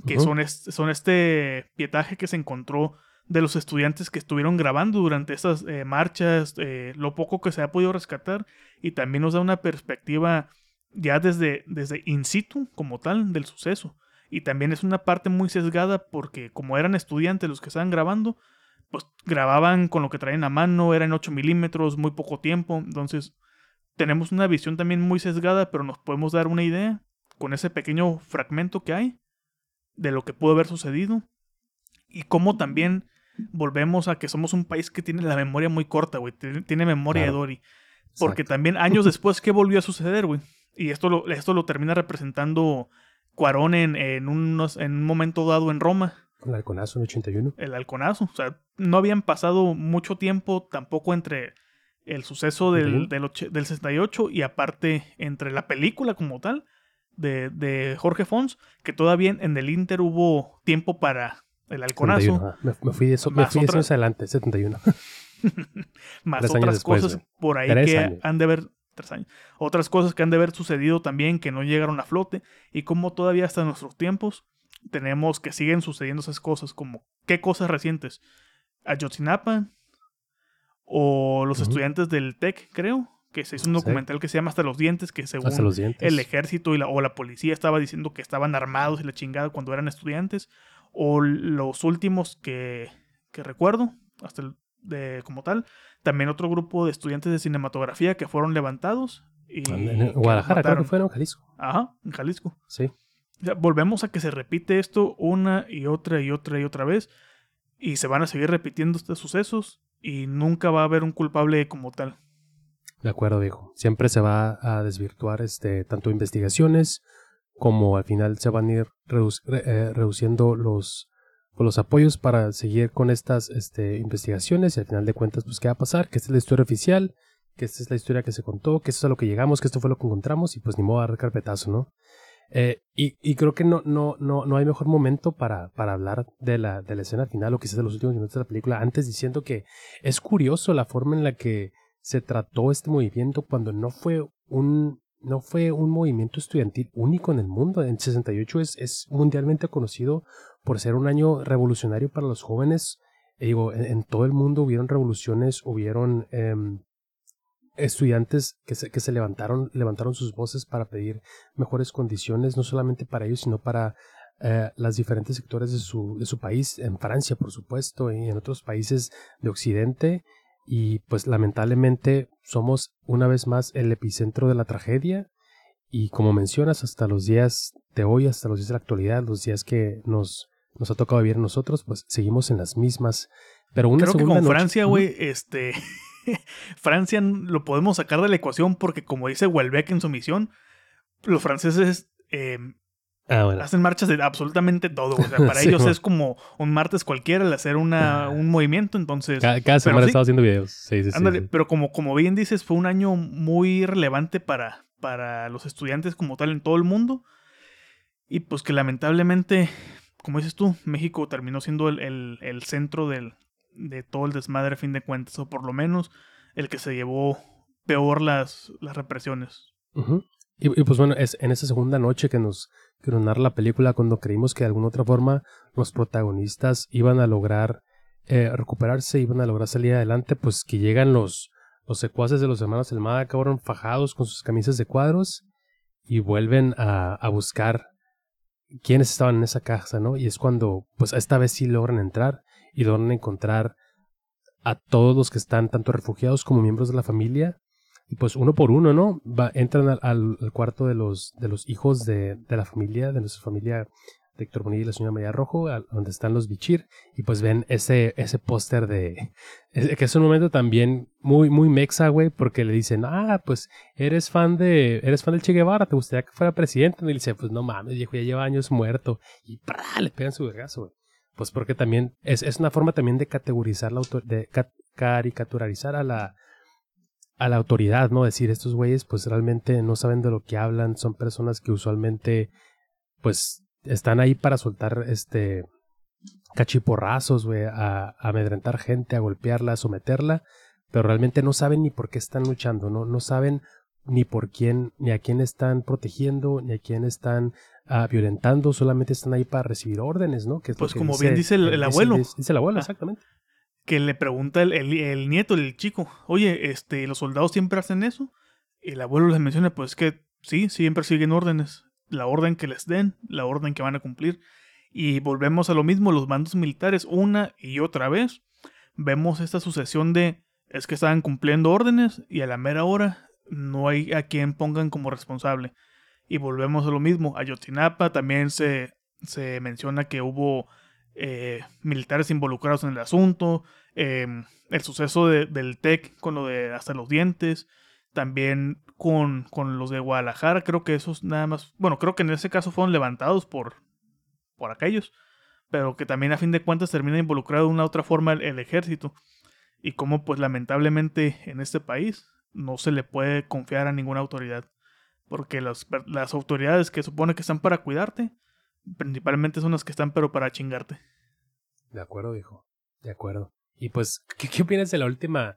que son, son este pietaje que se encontró de los estudiantes que estuvieron grabando durante estas eh, marchas, eh, lo poco que se ha podido rescatar y también nos da una perspectiva ya desde, desde in situ como tal del suceso. Y también es una parte muy sesgada porque como eran estudiantes los que estaban grabando, pues grababan con lo que traían a mano, eran 8 milímetros, muy poco tiempo, entonces tenemos una visión también muy sesgada, pero nos podemos dar una idea con ese pequeño fragmento que hay de lo que pudo haber sucedido y cómo también volvemos a que somos un país que tiene la memoria muy corta, güey. Tiene memoria de Dory. Porque también años después, ¿qué volvió a suceder, güey? Y esto lo, esto lo termina representando Cuarón en, en, unos, en un momento dado en Roma. El halconazo en 81. El halconazo. O sea, no habían pasado mucho tiempo tampoco entre el suceso del, del, del 68 y aparte entre la película como tal de, de Jorge Fons, que todavía en el Inter hubo tiempo para el halconazo. Me, fui de eso, me fui de eso adelante, 71. más otras cosas por ahí que han de haber tres años. Otras cosas que han de haber sucedido también que no llegaron a flote y como todavía hasta nuestros tiempos tenemos que siguen sucediendo esas cosas como qué cosas recientes. Ayotzinapa o los estudiantes del TEC creo que se hizo un documental que se llama Hasta los dientes que según el ejército y la, o la policía estaba diciendo que estaban armados y la chingada cuando eran estudiantes o los últimos que que recuerdo, hasta el de, como tal. También otro grupo de estudiantes de cinematografía que fueron levantados. Y en Guadalajara, creo que fue, ¿no? Jalisco. Ajá, en Jalisco. Sí. volvemos a que se repite esto una y otra y otra y otra vez. Y se van a seguir repitiendo estos sucesos. Y nunca va a haber un culpable como tal. De acuerdo, viejo. Siempre se va a desvirtuar este, tanto investigaciones como al final se van a ir eh, reduciendo los, pues, los apoyos para seguir con estas este, investigaciones y al final de cuentas, pues, ¿qué va a pasar? Que esta es la historia oficial, que esta es la historia que se contó, que esto es a lo que llegamos, que esto fue lo que encontramos y pues ni modo dar carpetazo, ¿no? Eh, y, y, creo que no, no, no, no hay mejor momento para, para hablar de la, de la escena final o quizás de los últimos minutos de la película antes diciendo que es curioso la forma en la que se trató este movimiento cuando no fue un, no fue un movimiento estudiantil único en el mundo. En 68 es, es mundialmente conocido por ser un año revolucionario para los jóvenes. Eh, digo, en, todo el mundo hubieron revoluciones, hubieron em, estudiantes que se, que se levantaron, levantaron sus voces para pedir mejores condiciones, no solamente para ellos, sino para eh, las diferentes sectores de su, de su país, en Francia, por supuesto, y en otros países de Occidente. Y pues lamentablemente somos una vez más el epicentro de la tragedia. Y como mencionas, hasta los días de hoy, hasta los días de la actualidad, los días que nos, nos ha tocado vivir nosotros, pues seguimos en las mismas. Pero una Creo que con Francia, güey, este. Francia lo podemos sacar de la ecuación porque, como dice Welbeck en su misión, los franceses em, ah, hacen marchas de absolutamente todo. O sea, para ellos es como un martes cualquiera el hacer una, un movimiento. Entonces, cada, semana estaba haciendo videos. pero como, como bien dices, fue un año muy relevante para, para los estudiantes como tal en todo el mundo. Y pues que lamentablemente, como dices tú, México terminó siendo el, el centro del, de todo el desmadre a fin de cuentas, o por lo menos el que se llevó peor las, las represiones. Y, pues bueno, es en esa segunda noche que nos, que narra la película, cuando creímos que de alguna otra forma los protagonistas iban a lograr eh, recuperarse, iban a lograr salir adelante, pues que llegan los, los secuaces de los hermanos Elmada, acabaron fajados con sus camisas de cuadros y vuelven a, a buscar quiénes estaban en esa casa, ¿no? Y es cuando, pues esta vez sí logran entrar y donde encontrar a todos los que están tanto refugiados como miembros de la familia. Y pues uno por uno, ¿no? Va, entran al, cuarto de los, de los hijos de, de, la familia, de nuestra familia de Héctor Bonilla y la señora María Rojo, donde están los bichir, y pues ven ese, ese póster de... que es un momento también muy, muy mexa, güey, porque le dicen, ah, pues eres fan de... Eres fan del Che Guevara, ¿te gustaría que fuera presidente? Y le dice, pues no mames, viejo, ya lleva años muerto. Y le pegan su vergazo, güey. Pues porque también es, es una forma también de categorizar la de caricaturizar a la a la autoridad, ¿no? Decir, estos güeyes pues realmente no saben de lo que hablan, son personas que usualmente pues están ahí para soltar este cachiporrazos, güey, a, a, amedrentar gente, a golpearla, a someterla, pero realmente no saben ni por qué están luchando, ¿no? No saben ni por quién, ni a quién están protegiendo, ni a quién están ah, violentando, solamente están ahí para recibir órdenes, ¿no? Que pues como bien dice el, abuelo. Dice, el abuelo, ah. exactamente. Que le pregunta el, el, nieto, el chico, oye, este, ¿los soldados siempre hacen eso? Y el abuelo les menciona, pues que sí, siempre siguen órdenes. La orden que les den, la orden que van a cumplir. Y volvemos a lo mismo, los mandos militares, una y otra vez. Vemos esta sucesión de, es que estaban cumpliendo órdenes y a la mera hora no hay a quien pongan como responsable. Y volvemos a lo mismo. Ayotzinapa también se, se menciona que hubo eh, militares involucrados en el asunto. Em, el suceso del TEC con lo de hasta los dientes. También con, con, los de Guadalajara. Creo que esos nada más. Bueno, creo que en ese caso fueron levantados por, por aquellos. Pero que también a fin de cuentas termina involucrado de una otra forma el, el ejército. Y como pues lamentablemente en este país no se le puede confiar a ninguna autoridad. Porque las, las autoridades que supone que están para cuidarte, principalmente son las que están pero para chingarte. De acuerdo, hijo. De acuerdo. Y pues, ¿qué, qué opinas de la última?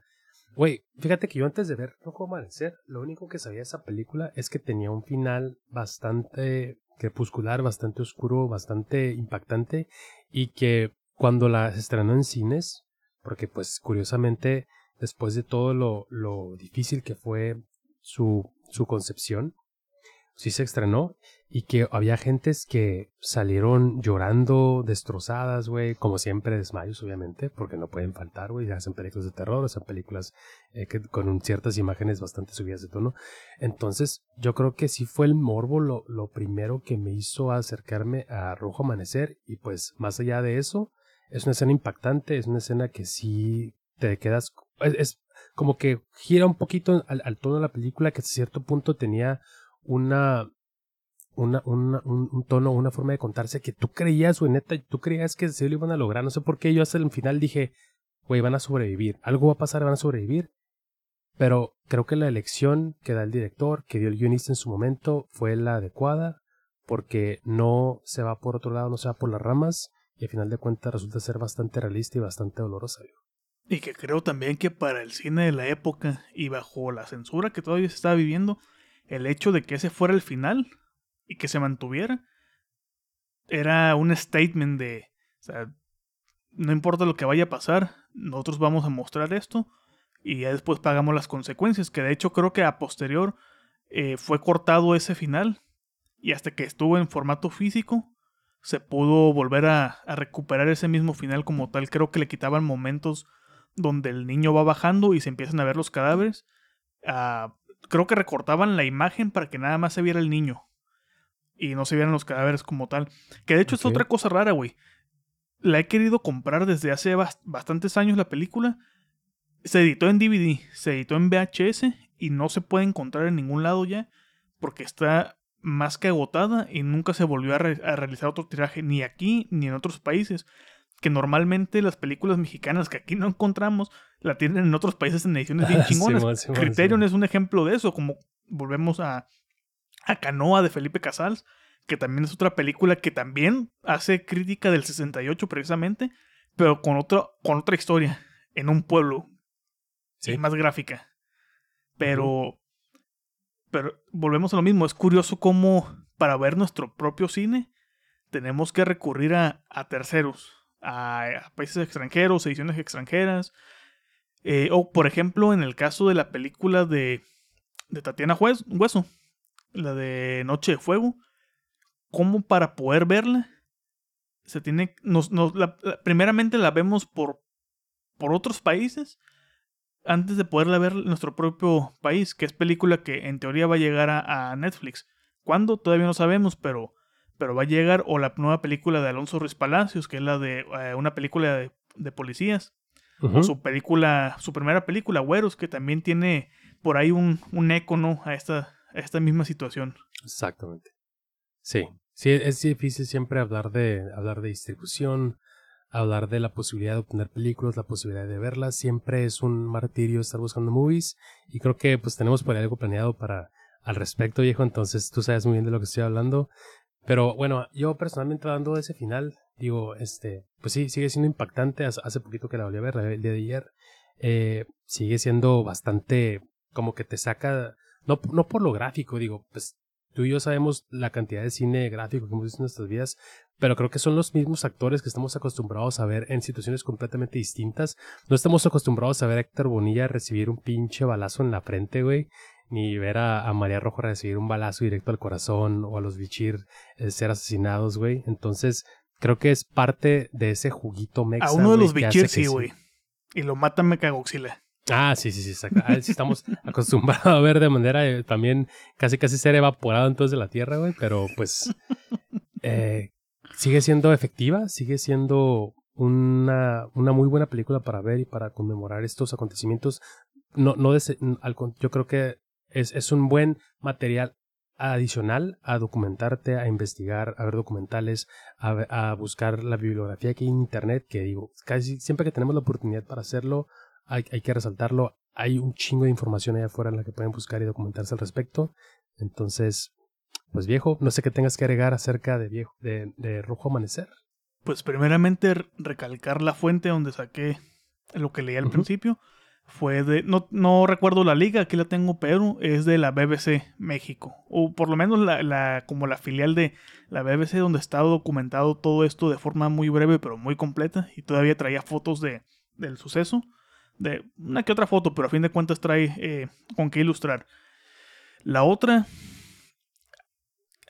Güey, fíjate que yo antes de ver Rojo Amanecer, lo único que sabía de esa película es que tenía un final bastante crepuscular, bastante oscuro, bastante impactante y que cuando la estrenó en cines, porque pues curiosamente después de todo lo, lo difícil que fue su, su concepción, sí se estrenó y que había gentes que salieron llorando, destrozadas, güey, como siempre desmayos, obviamente, porque no pueden faltar, güey, hacen películas de terror, hacen películas eh, que, con ciertas imágenes bastante subidas de tono. Entonces, yo creo que sí fue el morbo lo, lo primero que me hizo acercarme a Rojo Amanecer, y pues, más allá de eso, es una escena impactante, es una escena que sí te quedas, es, como que gira un poquito al, al tono de la película, que a cierto punto tenía una una, un, un, tono, una forma de contarse que tú creías, güey, neta, tú creías que se lo iban a lograr. No sé por qué yo hasta el final dije, güey, van a sobrevivir. Algo va a pasar, van a sobrevivir. Pero creo que la elección que da el director, que dio el guionista en su momento, fue la adecuada, porque no se va por otro lado, no se va por las ramas, y al final de cuentas resulta ser bastante realista y bastante dolorosa. Y que creo también que para el cine de la época y bajo la censura que todavía se estaba viviendo, el hecho de que ese fuera el final y que se mantuviera, era un statement de, o sea, no importa lo que vaya a pasar, nosotros vamos a mostrar esto y ya después pagamos las consecuencias, que de hecho creo que a posterior eh, fue cortado ese final y hasta que estuvo en formato físico se pudo volver a, recuperar ese mismo final como tal. Creo que le quitaban momentos donde el niño va bajando y se empiezan a ver los cadáveres. Creo que recortaban la imagen para que nada más se viera el niño y no se vieran los cadáveres como tal. Que de hecho es otra cosa rara, güey. La he querido comprar desde hace bastantes años la película. Se editó en DVD, se editó en VHS y no se puede encontrar en ningún lado ya porque está más que agotada y nunca se volvió a, realizar otro tiraje ni aquí ni en otros países. Que normalmente las películas mexicanas que aquí no encontramos la tienen en otros países en ediciones bien chingonas. Criterion es un ejemplo de eso, como volvemos a, a Canoa de Felipe Casals, que también es otra película que también hace crítica del 68 precisamente, pero con, otro, con otra historia, en un pueblo, sí. más gráfica. Pero, pero volvemos a lo mismo, es curioso cómo para ver nuestro propio cine tenemos que recurrir a, a terceros, a, países extranjeros, ediciones extranjeras. Eh, o, por ejemplo, en el caso de la película de, de Tatiana Hueso, la de Noche de Fuego, como para poder verla, se tiene, primeramente la vemos por, por otros países antes de poderla ver en nuestro propio país, que es película que en teoría va a llegar a, Netflix. ¿Cuándo? Todavía no sabemos, pero, pero va a llegar, o la nueva película de Alonso Ruiz Palacios, que es la de eh, una película de, policías, o su película, su primera película, Güeros, que también tiene por ahí un, un eco, ¿no? A esta, esta misma situación. Exactamente. Sí, sí, es difícil siempre hablar de, hablar de distribución, hablar de la posibilidad de obtener películas, la posibilidad de verlas. Siempre es un martirio estar buscando movies y creo que pues tenemos por ahí algo planeado para al respecto, viejo. Entonces tú sabes muy bien de lo que estoy hablando. Pero bueno, yo personalmente dando ese final, digo, este, pues sí, sigue siendo impactante. Hace poquito que la volví a ver, el día de ayer. Eh, sigue siendo bastante como que te saca no, no por lo gráfico, digo, pues tú y yo sabemos la cantidad de cine gráfico que hemos visto en nuestras vidas, pero creo que son los mismos actores que estamos acostumbrados a ver en situaciones completamente distintas. No estamos acostumbrados a ver a Héctor Bonilla recibir un pinche balazo en la frente, güey. Ni ver a, María Rojo recibir un balazo directo al corazón o a los bichir eh, ser asesinados, güey. Entonces, creo que es parte de ese juguito mexa. A uno de los bichir sí, güey. Y lo matan mecagoxila. Ah, sí, sí, sí. Ah, estamos acostumbrados a ver de manera eh, también casi casi ser evaporado entonces de la Tierra, güey. Pero pues eh, sigue siendo efectiva, sigue siendo una, una muy buena película para ver y para conmemorar estos acontecimientos. No, no yo creo que es, es un buen material adicional a documentarte, a investigar, a ver documentales, a, a buscar la bibliografía que hay en internet, que digo, casi siempre que tenemos la oportunidad para hacerlo, hay, que resaltarlo, hay un chingo de información allá afuera en la que pueden buscar y documentarse al respecto. Entonces, pues viejo, no sé qué tengas que agregar acerca de viejo, de, de Rojo Amanecer. Pues primeramente recalcar la fuente donde saqué lo que leí al principio. Fue de, no, no recuerdo la liga, aquí la tengo, pero es de la BBC México. O por lo menos la, la, como la filial de la BBC donde está documentado todo esto de forma muy breve pero muy completa. Y todavía traía fotos de, del suceso de una que otra foto, pero a fin de cuentas trae eh, con qué ilustrar. La otra,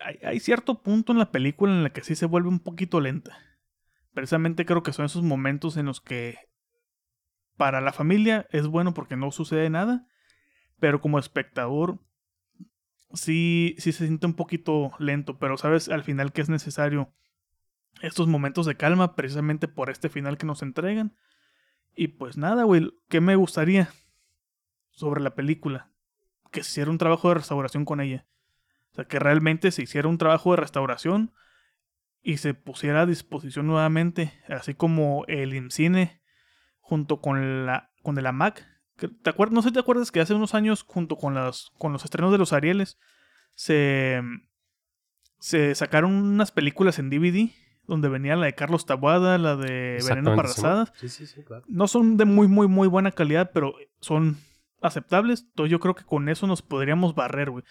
hay, hay cierto punto en la película en la que sí se vuelve un poquito lenta. Precisamente creo que son esos momentos en los que para la familia es bueno porque no sucede nada, pero como espectador sí, sí se siente un poquito lento, pero sabes al final que es necesario estos momentos de calma precisamente por este final que nos entregan. Y pues nada, güey, ¿qué me gustaría sobre la película? Que se hiciera un trabajo de restauración con ella. O sea, que realmente se hiciera un trabajo de restauración y se pusiera a disposición nuevamente, así como el IMCINE junto con la con el AMAC. ¿Te acuerdas? No sé si te acuerdas que hace unos años, junto con, las, con los estrenos de los Arieles, se, se sacaron unas películas en DVD donde venía la de Carlos Tabuada, la de Veneno Parrasadas. Sí, sí, sí, claro. No son de muy, muy, muy buena calidad, pero son aceptables. Entonces yo creo que con eso nos podríamos barrer, güey.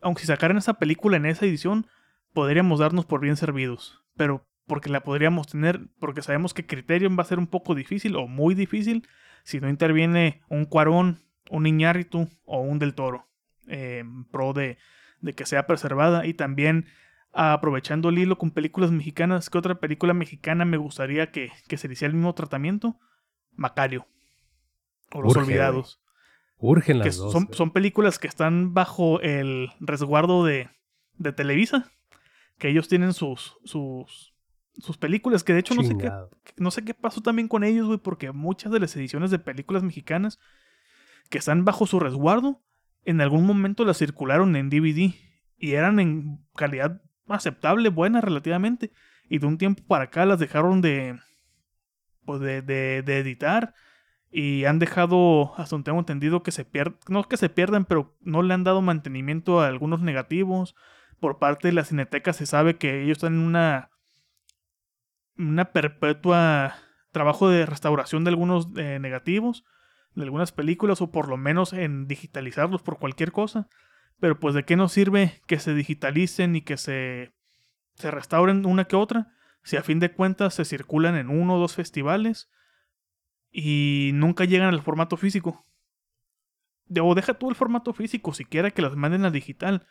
aunque si sacaran esa película en esa edición, podríamos darnos por bien servidos. Pero porque la podríamos tener, porque sabemos que Criterion va a ser un poco difícil o muy difícil si no interviene un Cuarón, un Iñárritu o un Del Toro en pro de, de que sea preservada. Y también aprovechando el hilo con películas mexicanas, ¿qué otra película mexicana me gustaría que, que se le hiciera el mismo tratamiento? Macario. O Los Olvidados. Urgen las dos. son, güey. son películas que están bajo el resguardo de, de Televisa. Que ellos tienen sus, sus, sus películas. Que de hecho no sé, qué, no sé qué pasó también con ellos, güey. Porque muchas de las ediciones de películas mexicanas que están bajo su resguardo, en algún momento las circularon en DVD. Y eran en calidad aceptable, buena relativamente. Y de un tiempo para acá las dejaron de, pues de, de, de editar. Y han dejado, hasta donde tengo entendido, que se pierden, no que se pierdan, pero no le han dado mantenimiento a algunos negativos. Por parte de la Cineteca se sabe que ellos están en una, una perpetua trabajo de restauración de algunos eh, negativos, de algunas películas, o por lo menos en digitalizarlos por cualquier cosa. Pero pues de qué nos sirve que se digitalicen y que se, se restauren una que otra, si a fin de cuentas se circulan en uno o dos festivales y nunca llegan al formato físico. O deja tú el formato físico, siquiera que las manden a digital.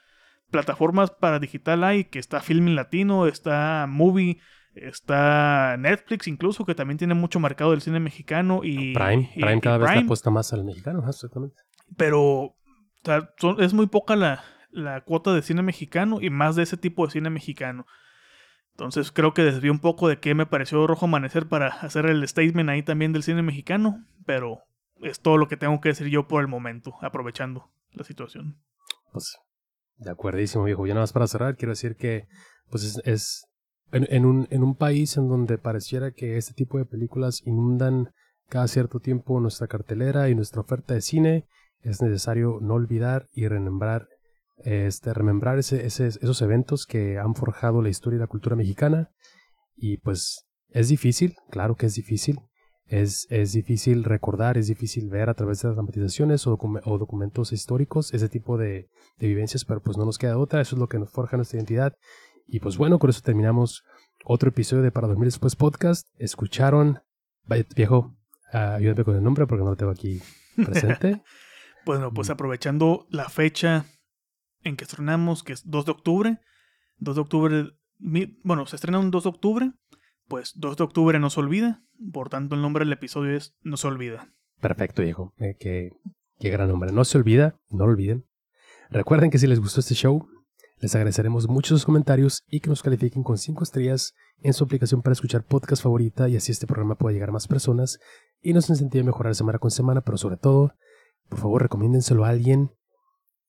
Plataformas para digital hay, que está Filmin Latino, está Movie, está Netflix incluso, que también tiene mucho mercado del cine mexicano y... Prime. y- Prime y cada vez le apuesta más al mexicano, exactamente. Pero o sea, son- es muy poca la, la cuota de cine mexicano y más de ese tipo de cine mexicano. Entonces creo que desvió un poco de qué me pareció Rojo Amanecer para hacer el statement ahí también del cine mexicano, pero es todo lo que tengo que decir yo por el momento, aprovechando la situación. Pues, de acuerdísimo, viejo. Ya nada más para cerrar, quiero decir que, pues, es, es en, en un, en un país en donde pareciera que este tipo de películas inundan cada cierto tiempo nuestra cartelera y nuestra oferta de cine, es necesario no olvidar y remembrar, este, remembrar ese, ese- esos eventos que han forjado la historia y la cultura mexicana. Y pues, es difícil, claro que es difícil. Es, es difícil recordar, es difícil ver a través de las dramatizaciones o, docu- o documentos históricos ese tipo de, de vivencias, pero pues no nos queda otra, eso es lo que nos forja nuestra identidad. Y pues bueno, con eso terminamos otro episodio de Para Dormir Después Podcast. Escucharon, vaya, viejo, ah, ayúdame con el nombre porque no lo tengo aquí presente. Bueno, pues Mm. aprovechando la fecha en que estrenamos, que es 2 de octubre, 2 de octubre, bueno, se estrena un 2 de octubre, pues 2 de octubre no se olvida, por tanto el nombre del episodio es No se olvida. Perfecto, viejo. Eh, qué, qué gran nombre. No se olvida, no lo olviden. Recuerden que si les gustó este show, les agradeceremos mucho sus comentarios y que nos califiquen con 5 estrellas en su aplicación para escuchar podcast favorita y así este programa pueda llegar a más personas y nos incentive a mejorar semana con semana, pero sobre todo, por favor, recomiéndenselo a alguien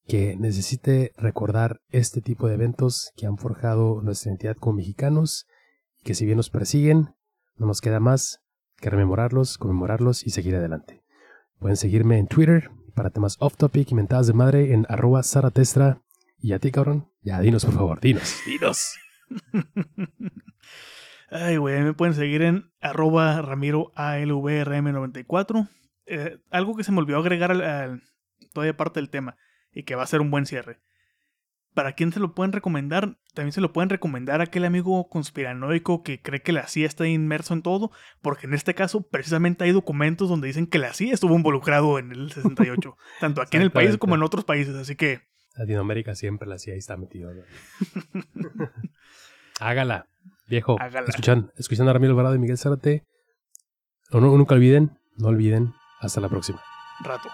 que necesite recordar este tipo de eventos que han forjado nuestra identidad como mexicanos y que si bien nos persiguen, no nos queda más que rememorarlos, conmemorarlos y seguir adelante. Pueden seguirme en Twitter para temas off topic y mentadas de madre en arroba. Y a ti, cabrón, ya dinos por favor, dinos, dinos. Ay, güey, me pueden seguir en arroba ramiro alvrm94. Eh, algo que se me olvidó agregar al, al- todavía parte del tema y que va a ser un buen cierre. ¿Para quién se lo pueden recomendar? También se lo pueden recomendar a aquel amigo conspiranoico que cree que la CIA está inmerso en todo, porque en este caso precisamente hay documentos donde dicen que la CIA estuvo involucrado en el 68, tanto aquí en el país como en otros países, así que Latinoamérica siempre la y está metido. Hágala, viejo. Hágala. Escuchan, escuchan a Ramiro Alvarado y Miguel Zárate. No, no, nunca olviden, no olviden. Hasta la próxima. Rato.